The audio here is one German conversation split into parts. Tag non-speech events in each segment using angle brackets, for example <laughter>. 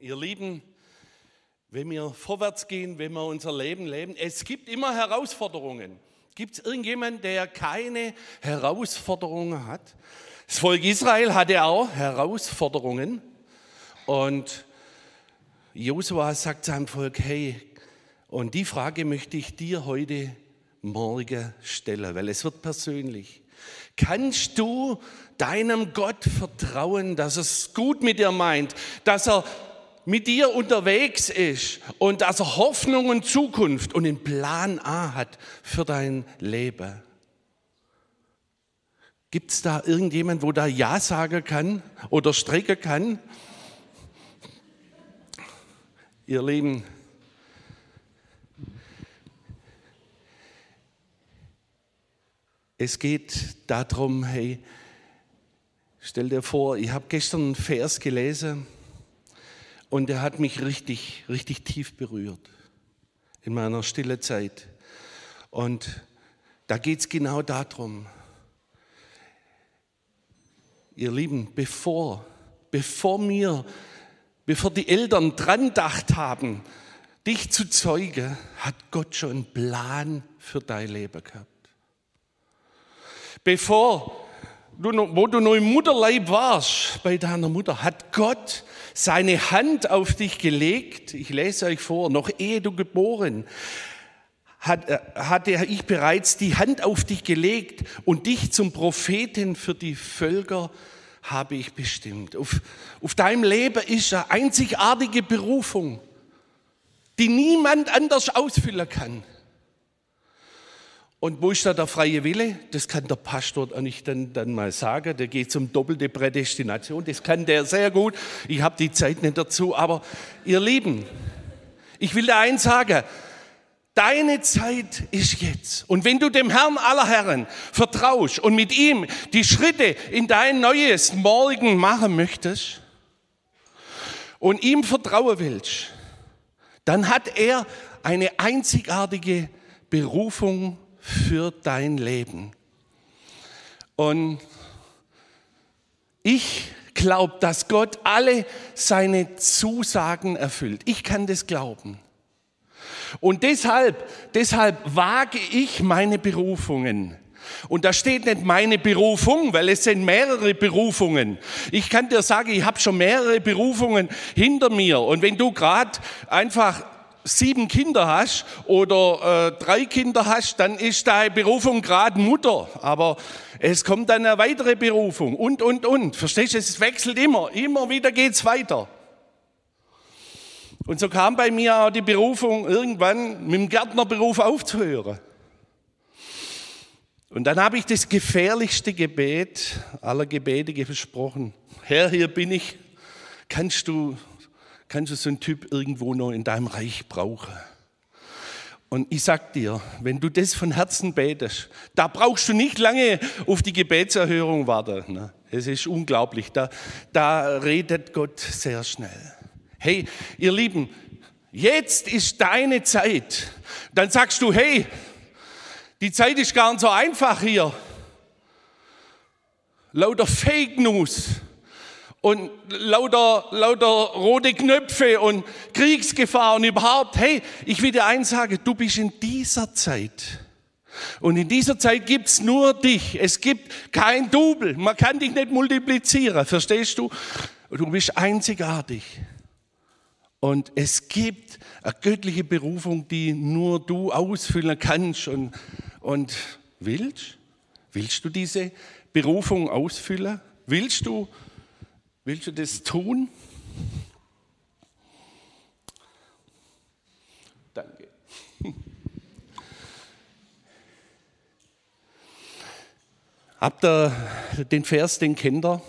Ihr Lieben, wenn wir vorwärts gehen, wenn wir unser Leben leben, es gibt immer Herausforderungen. Gibt es irgendjemanden, der keine Herausforderungen hat? Das Volk Israel hatte auch Herausforderungen. Und Josua sagt seinem Volk, hey, und die Frage möchte ich dir heute Morgen stellen, weil es wird persönlich. Kannst du deinem Gott vertrauen, dass es gut mit dir meint, dass er mit dir unterwegs ist und dass er Hoffnung und Zukunft und einen Plan A hat für dein Leben. Gibt es da irgendjemand, wo da Ja sagen kann oder strecken kann? Ihr Lieben, es geht darum, hey, stell dir vor, ich habe gestern einen Vers gelesen, und er hat mich richtig, richtig tief berührt in meiner stille Zeit. Und da geht es genau darum, ihr Lieben, bevor, bevor mir, bevor die Eltern dran gedacht haben, dich zu zeugen, hat Gott schon einen Plan für dein Leben gehabt. Bevor du, wo du noch im Mutterleib warst bei deiner Mutter, hat Gott seine Hand auf dich gelegt. Ich lese euch vor, noch ehe du geboren, hat, äh, hatte ich bereits die Hand auf dich gelegt und dich zum Propheten für die Völker habe ich bestimmt. Auf, auf deinem Leben ist eine einzigartige Berufung, die niemand anders ausfüllen kann. Und wo ist da der freie Wille? Das kann der Pastor eigentlich dann, dann mal sagen. Der geht um doppelte Prädestination. Das kann der sehr gut. Ich habe die Zeit nicht dazu. Aber ihr Lieben, ich will dir eins sagen. Deine Zeit ist jetzt. Und wenn du dem Herrn aller Herren vertraust und mit ihm die Schritte in dein neues Morgen machen möchtest und ihm vertrauen willst, dann hat er eine einzigartige Berufung für dein Leben. Und ich glaube, dass Gott alle seine Zusagen erfüllt. Ich kann das glauben. Und deshalb, deshalb wage ich meine Berufungen. Und da steht nicht meine Berufung, weil es sind mehrere Berufungen. Ich kann dir sagen, ich habe schon mehrere Berufungen hinter mir. Und wenn du gerade einfach sieben Kinder hast oder äh, drei Kinder hast, dann ist deine Berufung gerade Mutter. Aber es kommt dann eine weitere Berufung und, und, und. Verstehst du, es wechselt immer. Immer wieder geht's weiter. Und so kam bei mir auch die Berufung, irgendwann mit dem Gärtnerberuf aufzuhören. Und dann habe ich das gefährlichste Gebet aller Gebete gesprochen. Herr, hier bin ich. Kannst du kannst du so einen Typ irgendwo noch in deinem Reich brauchen. Und ich sag dir, wenn du das von Herzen betest, da brauchst du nicht lange auf die Gebetserhörung warten. Ne? Es ist unglaublich, da, da redet Gott sehr schnell. Hey, ihr Lieben, jetzt ist deine Zeit. Dann sagst du, hey, die Zeit ist gar nicht so einfach hier. Lauter Fake News und lauter, lauter rote Knöpfe und Kriegsgefahr und überhaupt. Hey, ich will dir eins sagen, du bist in dieser Zeit. Und in dieser Zeit gibt's nur dich. Es gibt kein Double. Man kann dich nicht multiplizieren. Verstehst du? Du bist einzigartig. Und es gibt eine göttliche Berufung, die nur du ausfüllen kannst und, und willst. Willst du diese Berufung ausfüllen? Willst du Willst du das tun? Danke. <laughs> Habt ihr den Vers, den kennt ihr?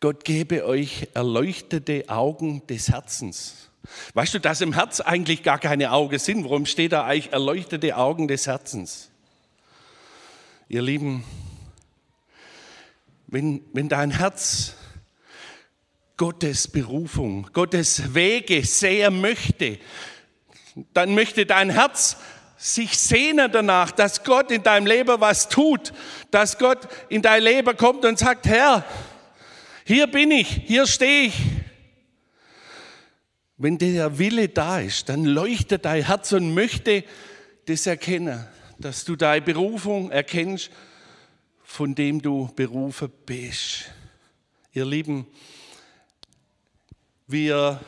Gott gebe euch erleuchtete Augen des Herzens. Weißt du, dass im Herz eigentlich gar keine Augen sind? Warum steht da eigentlich erleuchtete Augen des Herzens? Ihr Lieben, wenn, wenn dein Herz Gottes Berufung, Gottes Wege sehr möchte, dann möchte dein Herz sich sehnen danach, dass Gott in deinem Leben was tut, dass Gott in dein Leben kommt und sagt, Herr, hier bin ich, hier stehe ich. wenn der Wille da ist, dann leuchtet dein Herz und möchte das erkennen, dass du deine Berufung erkennst, von dem du berufen bist. Ihr Lieben, wir,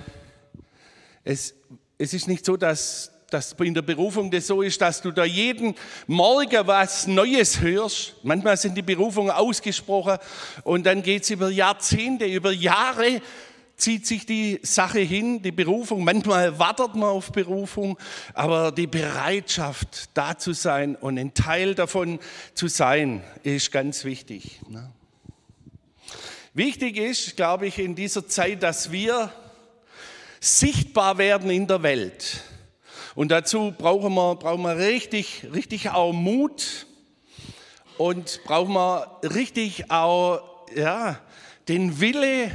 es, es ist nicht so, dass, dass in der Berufung das so ist, dass du da jeden Morgen was Neues hörst. Manchmal sind die Berufungen ausgesprochen und dann geht es über Jahrzehnte, über Jahre zieht sich die Sache hin, die Berufung. Manchmal wartet man auf Berufung, aber die Bereitschaft, da zu sein und ein Teil davon zu sein, ist ganz wichtig. Ne? Wichtig ist, glaube ich, in dieser Zeit, dass wir sichtbar werden in der Welt. Und dazu brauchen wir, brauchen wir richtig, richtig auch Mut und brauchen wir richtig auch ja, den Wille,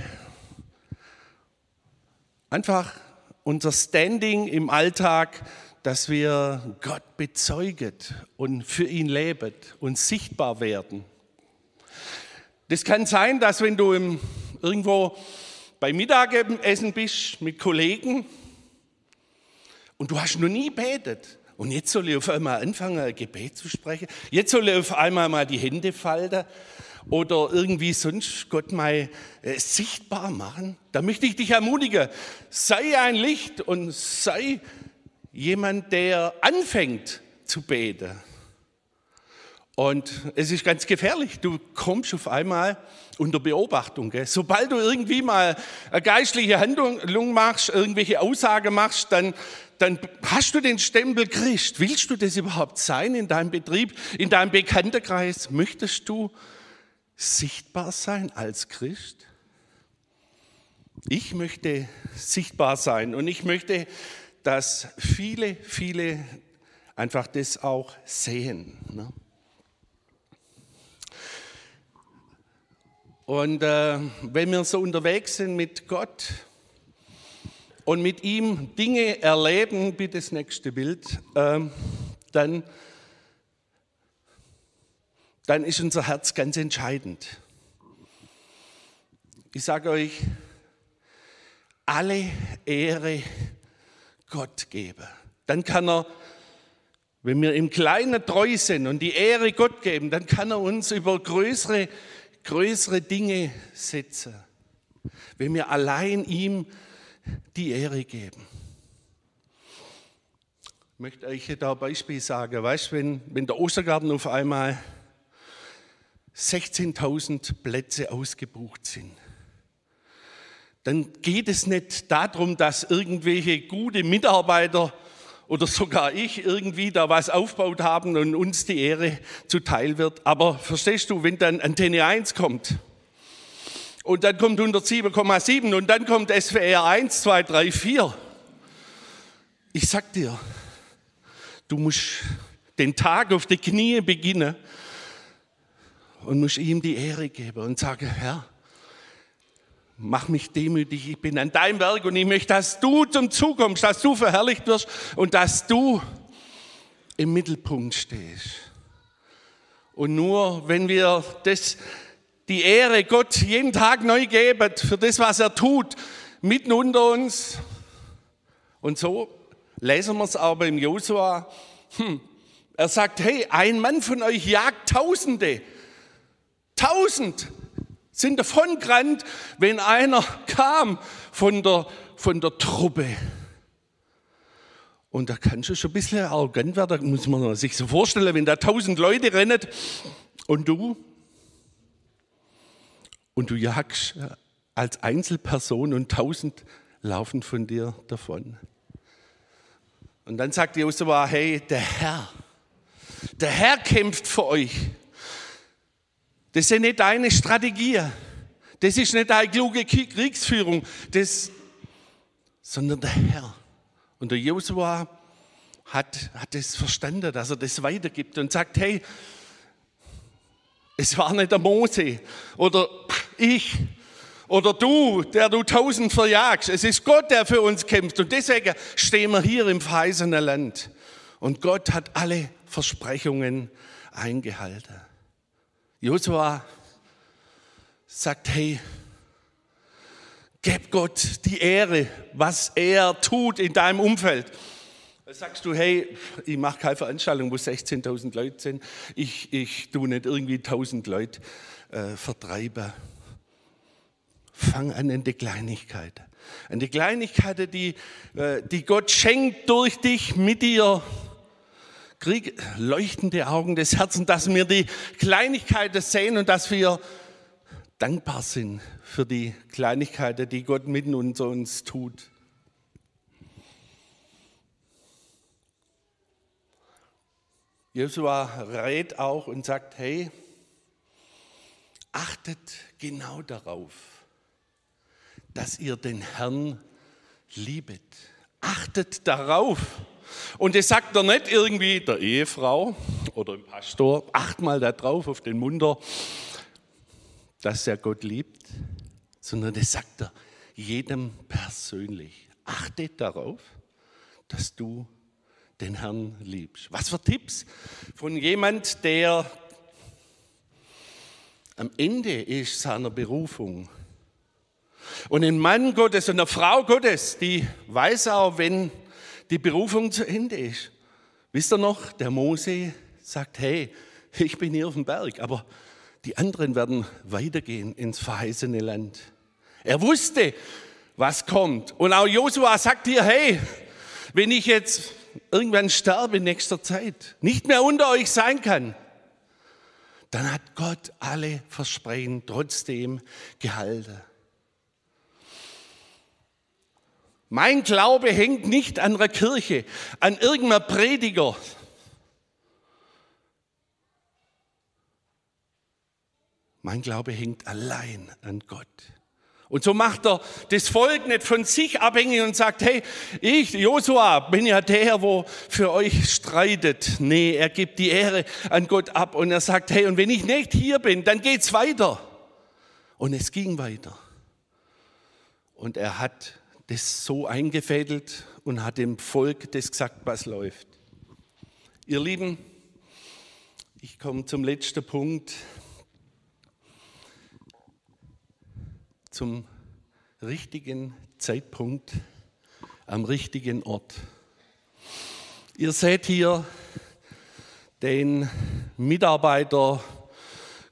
einfach unser Standing im Alltag, dass wir Gott bezeuget und für ihn leben und sichtbar werden. Das kann sein, dass wenn du im, irgendwo beim Mittagessen bist mit Kollegen und du hast noch nie betet und jetzt soll ich auf einmal anfangen, ein Gebet zu sprechen. Jetzt soll ich auf einmal mal die Hände falten oder irgendwie sonst Gott mal äh, sichtbar machen. Da möchte ich dich ermutigen, sei ein Licht und sei jemand, der anfängt zu beten. Und es ist ganz gefährlich. Du kommst auf einmal unter Beobachtung. Gell? Sobald du irgendwie mal eine geistliche Handlung machst, irgendwelche Aussagen machst, dann, dann hast du den Stempel Christ. Willst du das überhaupt sein in deinem Betrieb, in deinem Bekanntenkreis? Möchtest du sichtbar sein als Christ? Ich möchte sichtbar sein und ich möchte, dass viele, viele einfach das auch sehen. Ne? Und äh, wenn wir so unterwegs sind mit Gott und mit ihm Dinge erleben, bitte das nächste Bild, äh, dann, dann ist unser Herz ganz entscheidend. Ich sage euch, alle Ehre Gott geben. Dann kann er, wenn wir im Kleinen treu sind und die Ehre Gott geben, dann kann er uns über größere größere Dinge setzen, wenn wir allein ihm die Ehre geben. Ich möchte euch da ein Beispiel sagen. Weißt du, wenn, wenn der Ostergarten auf einmal 16.000 Plätze ausgebucht sind, dann geht es nicht darum, dass irgendwelche gute Mitarbeiter oder sogar ich irgendwie da was aufgebaut haben und uns die Ehre zuteil wird. Aber verstehst du, wenn dann Antenne 1 kommt und dann kommt 107,7 und dann kommt SWR 1, 2, 3, 4. Ich sag dir, du musst den Tag auf die Knie beginnen und musst ihm die Ehre geben und sagen, Herr, mach mich demütig, ich bin an deinem Werk und ich möchte, dass du zum Zug kommst, dass du verherrlicht wirst und dass du im Mittelpunkt stehst. Und nur wenn wir das, die Ehre Gott jeden Tag neu geben für das, was er tut, mitten unter uns, und so lesen wir es aber im Josua, hm, er sagt, hey, ein Mann von euch jagt Tausende, tausend, sind davongerannt, wenn einer kam von der, von der Truppe. Und da kannst du schon ein bisschen arrogant werden, da muss man sich so vorstellen, wenn da tausend Leute rennen und du, und du jagst als Einzelperson und tausend laufen von dir davon. Und dann sagt Josua, hey, der Herr, der Herr kämpft für euch. Das ja nicht deine Strategie. Das ist nicht deine kluge Kriegsführung, das, sondern der Herr. Und der Josua hat, hat es verstanden, dass er das weitergibt und sagt, hey, es war nicht der Mose oder ich oder du, der du tausend verjagst. Es ist Gott, der für uns kämpft. Und deswegen stehen wir hier im verheißenen Land. Und Gott hat alle Versprechungen eingehalten. Josua sagt, hey, Gib Gott die Ehre, was er tut in deinem Umfeld. Da sagst du, hey, ich mache keine Veranstaltung, wo 16.000 Leute sind. Ich, ich tue nicht irgendwie 1.000 Leute äh, vertreiben. Fang an in die Kleinigkeiten. An die Kleinigkeiten, die, äh, die Gott schenkt durch dich, mit dir. Krieg leuchtende Augen des Herzens, dass wir die Kleinigkeiten sehen und dass wir dankbar sind für die Kleinigkeiten, die Gott mitten unter uns tut. Josua rät auch und sagt, hey, achtet genau darauf, dass ihr den Herrn liebet. Achtet darauf. Und das sagt er nicht irgendwie der Ehefrau oder dem Pastor, acht mal darauf auf den Munder, dass er Gott liebt, sondern das sagt er jedem persönlich. Achte darauf, dass du den Herrn liebst. Was für Tipps von jemand, der am Ende ist seiner Berufung. Und ein Mann Gottes und eine Frau Gottes, die weiß auch, wenn die Berufung zu Ende ist. Wisst ihr noch, der Mose sagt, hey, ich bin hier auf dem Berg, aber die anderen werden weitergehen ins verheißene Land. Er wusste, was kommt. Und auch Josua sagt hier, hey, wenn ich jetzt irgendwann sterbe in nächster Zeit, nicht mehr unter euch sein kann, dann hat Gott alle Versprechen trotzdem gehalten. Mein Glaube hängt nicht an einer Kirche, an irgendeiner Prediger, Mein Glaube hängt allein an Gott. Und so macht er das Volk nicht von sich abhängig und sagt, hey, ich, Josua, bin ja der, wo für euch streitet. Nee, er gibt die Ehre an Gott ab und er sagt, hey, und wenn ich nicht hier bin, dann geht's weiter. Und es ging weiter. Und er hat das so eingefädelt und hat dem Volk das gesagt, was läuft. Ihr Lieben, ich komme zum letzten Punkt. zum richtigen Zeitpunkt am richtigen Ort. Ihr seht hier den Mitarbeiter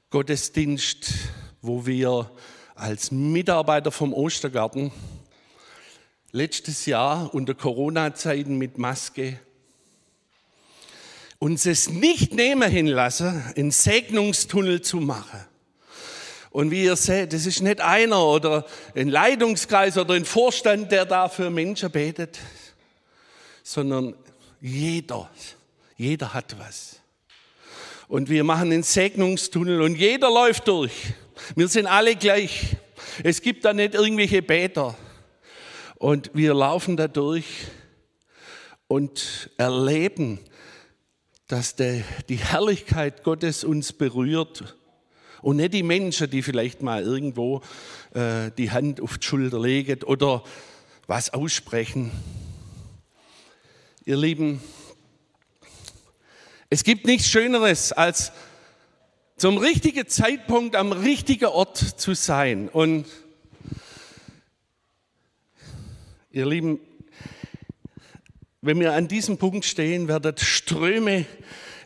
Gottesdienst, wo wir als Mitarbeiter vom Ostergarten letztes Jahr unter Corona-Zeiten mit Maske uns es nicht nehmen hinlassen, einen Segnungstunnel zu machen. Und wie ihr seht, es ist nicht einer oder ein Leitungskreis oder ein Vorstand, der da für Menschen betet, sondern jeder, jeder hat was. Und wir machen einen Segnungstunnel und jeder läuft durch. Wir sind alle gleich. Es gibt da nicht irgendwelche Beter. Und wir laufen da durch und erleben, dass die Herrlichkeit Gottes uns berührt und nicht die Menschen, die vielleicht mal irgendwo äh, die Hand auf die Schulter legen oder was aussprechen. Ihr Lieben, es gibt nichts Schöneres, als zum richtigen Zeitpunkt am richtigen Ort zu sein. Und ihr Lieben, wenn wir an diesem Punkt stehen, werden Ströme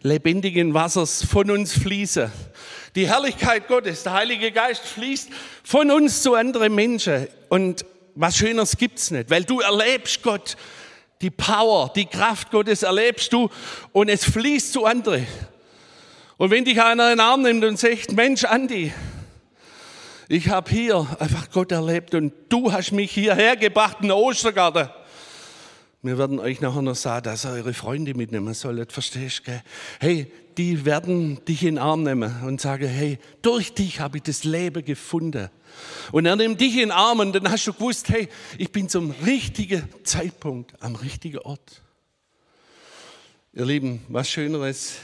lebendigen Wassers von uns fließen. Die Herrlichkeit Gottes, der Heilige Geist fließt von uns zu anderen Menschen. Und was Schöneres gibt's nicht, weil du erlebst Gott, die Power, die Kraft Gottes erlebst du und es fließt zu anderen. Und wenn dich einer in den Arm nimmt und sagt, Mensch, Andi, ich habe hier einfach Gott erlebt und du hast mich hierher gebracht in den Ostergarten. Wir werden euch nachher noch sagen, dass ihr eure Freunde mitnehmen sollt. Verstehst du? Hey, die werden dich in den Arm nehmen und sagen, hey, durch dich habe ich das Leben gefunden. Und er nimmt dich in den Arm und dann hast du gewusst, hey, ich bin zum richtigen Zeitpunkt am richtigen Ort. Ihr Lieben, was Schöneres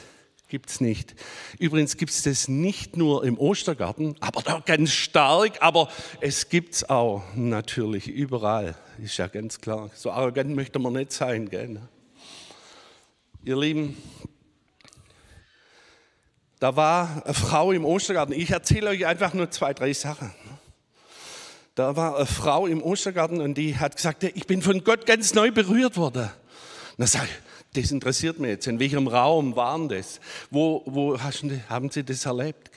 gibt es nicht. Übrigens gibt es das nicht nur im Ostergarten, aber da ganz stark, aber es gibt es auch natürlich überall, ist ja ganz klar. So arrogant möchte man nicht sein. Gell? Ihr Lieben, da war eine Frau im Ostergarten. Ich erzähle euch einfach nur zwei, drei Sachen. da war eine Frau im Ostergarten und die hat gesagt, ich bin von Gott ganz neu berührt worden. Na sag ich, das interessiert mich jetzt. In welchem Raum waren das? Wo, wo du, haben Sie das erlebt?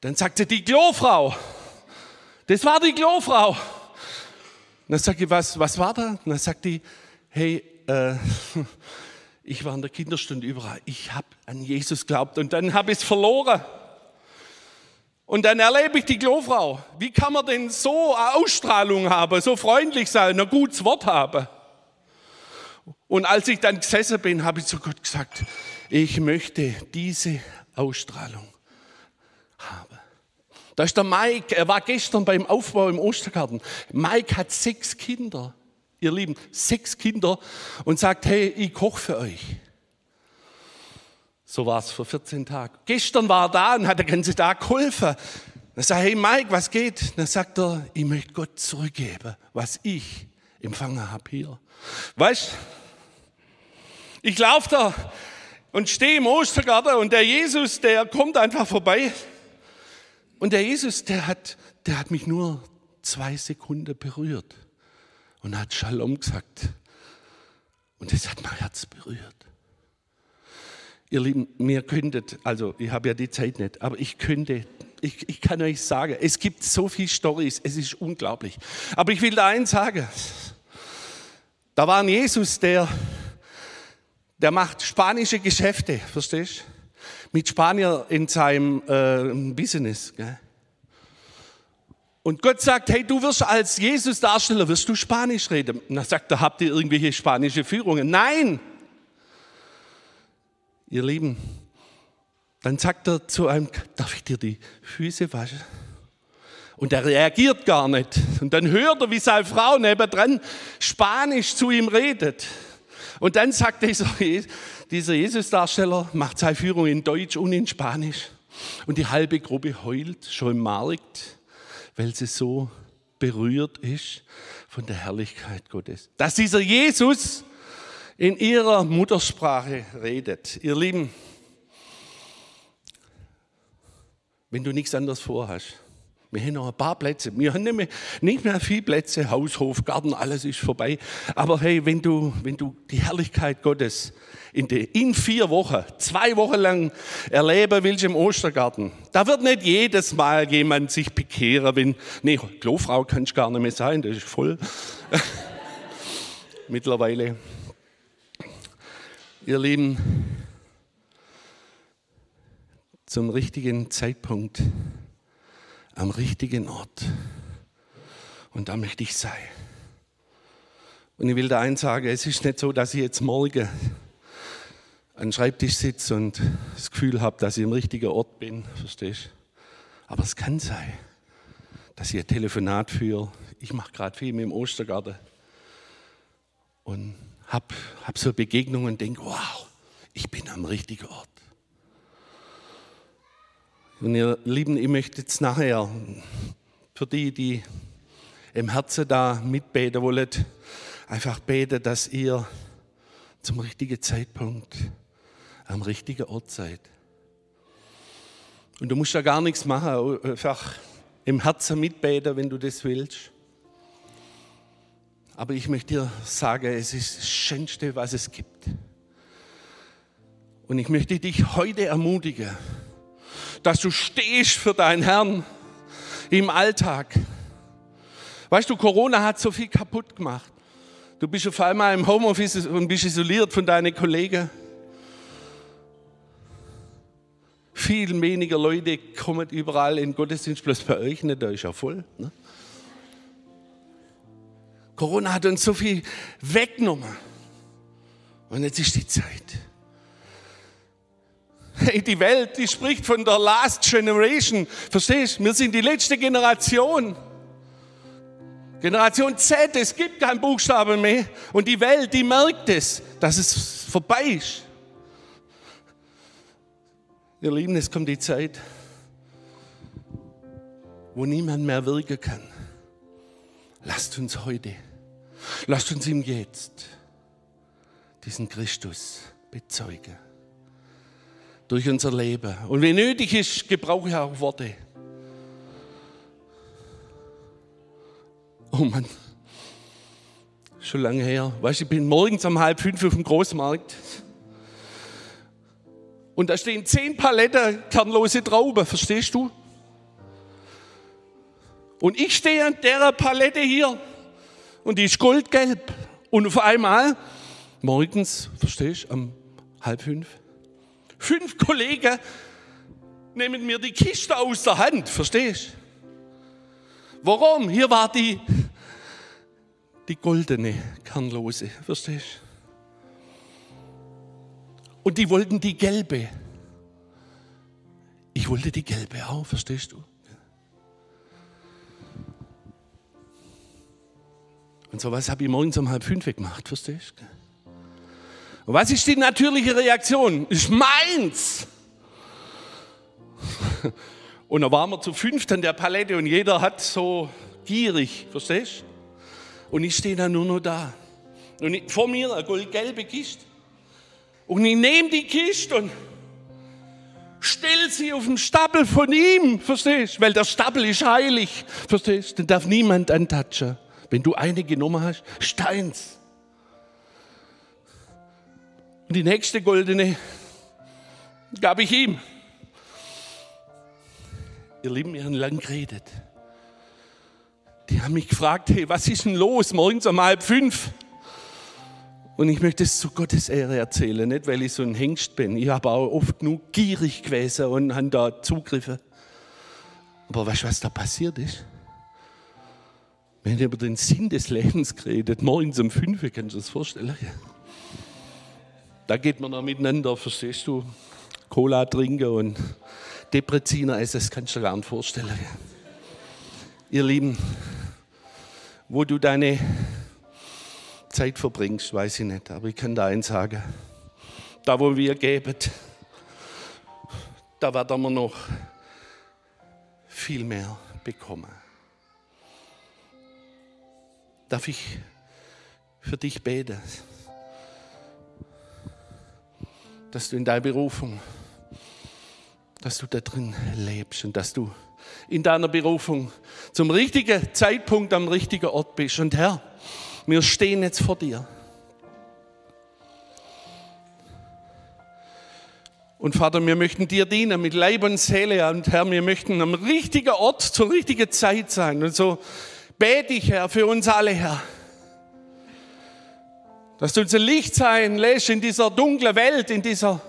Dann sagte die Klofrau, das war die Klofrau. Dann sagte ich, was, was war da? Dann sagt die, hey, äh, <laughs> ich war in der Kinderstunde überall. Ich habe an Jesus geglaubt und dann habe ich es verloren. Und dann erlebe ich die Klofrau. Wie kann man denn so eine Ausstrahlung haben, so freundlich sein, ein gutes Wort haben? Und als ich dann gesessen bin, habe ich zu Gott gesagt, ich möchte diese Ausstrahlung haben. Da ist der Mike, er war gestern beim Aufbau im Ostergarten. Mike hat sechs Kinder, ihr Lieben, sechs Kinder und sagt, hey, ich koche für euch. So war es vor 14 Tagen. Gestern war er da und hat den ganzen Tag geholfen. Dann sagt hey Mike, was geht? Dann sagt er, ich möchte Gott zurückgeben, was ich empfangen habe hier. Weißt ich laufe da und stehe im Ostergarten und der Jesus, der kommt einfach vorbei. Und der Jesus, der hat, der hat mich nur zwei Sekunden berührt und hat Shalom gesagt. Und das hat mein Herz berührt. Ihr Lieben, mir könntet, also ich habe ja die Zeit nicht, aber ich könnte, ich, ich kann euch sagen, es gibt so viele Stories, es ist unglaublich. Aber ich will da eins sagen. Da war ein Jesus, der, der macht spanische Geschäfte, verstehst du? Mit Spanier in seinem äh, Business. Gell? Und Gott sagt, hey, du wirst als Jesus-Darsteller, wirst du Spanisch reden. Und dann sagt er, habt ihr irgendwelche spanische Führungen? Nein! Ihr Lieben, dann sagt er zu einem, darf ich dir die Füße waschen? Und er reagiert gar nicht. Und dann hört er, wie seine Frau nebendran Spanisch zu ihm redet. Und dann sagt dieser, dieser Jesus-Darsteller, macht seine Führung in Deutsch und in Spanisch. Und die halbe Gruppe heult schon im Markt, weil sie so berührt ist von der Herrlichkeit Gottes. Dass dieser Jesus in ihrer Muttersprache redet. Ihr Lieben, wenn du nichts anderes vorhast, wir haben noch ein paar Plätze. Wir haben nicht mehr, nicht mehr viele Plätze, Haus, Hof, Garten, alles ist vorbei. Aber hey, wenn du, wenn du die Herrlichkeit Gottes in, die, in vier Wochen, zwei Wochen lang erleben willst im Ostergarten, da wird nicht jedes Mal jemand sich bekehren, wenn, nee, Klofrau kannst du gar nicht mehr sein, das ist voll. <laughs> Mittlerweile. Ihr Lieben, zum richtigen Zeitpunkt, am richtigen Ort. Und da möchte ich sein. Und ich will da eins sagen, es ist nicht so, dass ich jetzt morgen an den Schreibtisch sitze und das Gefühl habe, dass ich am richtigen Ort bin, verstehst Aber es kann sein, dass ich ein Telefonat führe. Ich mache gerade viel mit dem Ostergarten. Und habe hab so Begegnungen und denke, wow, ich bin am richtigen Ort. Und ihr Lieben, ich möchte jetzt nachher für die, die im Herzen da mitbeten wollen, einfach beten, dass ihr zum richtigen Zeitpunkt am richtigen Ort seid. Und du musst da gar nichts machen, einfach im Herzen mitbeten, wenn du das willst. Aber ich möchte dir sagen, es ist das Schönste, was es gibt. Und ich möchte dich heute ermutigen, dass du stehst für deinen Herrn im Alltag. Weißt du, Corona hat so viel kaputt gemacht. Du bist auf einmal im Homeoffice und bist isoliert von deinen Kollegen. Viel weniger Leute kommen überall in Gottesdienst, bloß bei euch nicht, da ist ja voll. Ne? Corona hat uns so viel weggenommen. Und jetzt ist die Zeit. Hey, <laughs> die Welt, die spricht von der Last Generation. Verstehst? Wir sind die letzte Generation. Generation Z, es gibt keinen Buchstaben mehr. Und die Welt, die merkt es, dass es vorbei ist. Ihr Lieben, es kommt die Zeit, wo niemand mehr wirken kann. Lasst uns heute, lasst uns ihm jetzt diesen Christus bezeugen. Durch unser Leben. Und wenn nötig ist, gebrauche ich auch Worte. Oh Mann, schon lange her. Weißt du, ich bin morgens um halb fünf auf dem Großmarkt. Und da stehen zehn Paletten kernlose Trauben, verstehst du? Und ich stehe an der Palette hier und die ist goldgelb. Und auf einmal, morgens, verstehst du, um halb fünf, fünf Kollegen nehmen mir die Kiste aus der Hand, verstehst? Warum? Hier war die, die goldene Kernlose, verstehst? Und die wollten die gelbe. Ich wollte die gelbe auch, verstehst du? Und sowas habe ich morgens um halb fünf gemacht, verstehst du? Und was ist die natürliche Reaktion? Ist meins. Und dann waren wir zu fünft an der Palette und jeder hat so gierig, verstehst? Und ich stehe da nur noch da. Und ich, vor mir eine goldgelbe Kiste. Und ich nehme die Kiste und stell sie auf den Stapel von ihm, verstehst? Weil der Stapel ist heilig, verstehst? Den darf niemand antatschen. Wenn du eine genommen hast, steins. Und die nächste goldene gab ich ihm. Ihr Lieben, wir haben lang geredet. Die haben mich gefragt, hey, was ist denn los morgens um halb fünf? Und ich möchte es zu Gottes Ehre erzählen, nicht weil ich so ein Hengst bin. Ich habe auch oft nur gierig gewesen und habe da Zugriffe. Aber weißt du, was da passiert ist? Wir haben über den Sinn des Lebens geredet, morgens um fünf, kannst du das vorstellen? Da geht man noch miteinander, verstehst du? Cola trinken und Depreziner essen, das kannst du dir gar nicht vorstellen. Ihr Lieben, wo du deine Zeit verbringst, weiß ich nicht, aber ich kann da eins sagen. Da, wo wir geben, da werden wir noch viel mehr bekommen. Darf ich für dich beten, dass du in deiner Berufung dass du da drin lebst und dass du in deiner Berufung zum richtigen Zeitpunkt am richtigen Ort bist. Und Herr, wir stehen jetzt vor dir. Und Vater, wir möchten dir dienen mit Leib und Seele. Und Herr, wir möchten am richtigen Ort zur richtigen Zeit sein. Und so bete ich, Herr, für uns alle, Herr. Dass du unser Licht sein lässt in dieser dunklen Welt, in dieser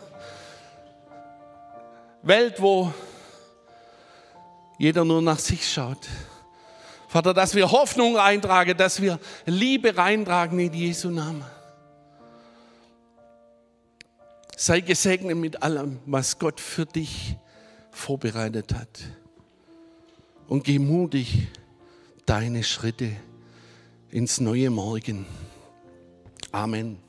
Welt, wo jeder nur nach sich schaut. Vater, dass wir Hoffnung reintragen, dass wir Liebe reintragen in Jesu Namen. Sei gesegnet mit allem, was Gott für dich vorbereitet hat. Und geh mutig deine Schritte ins neue Morgen. Amen.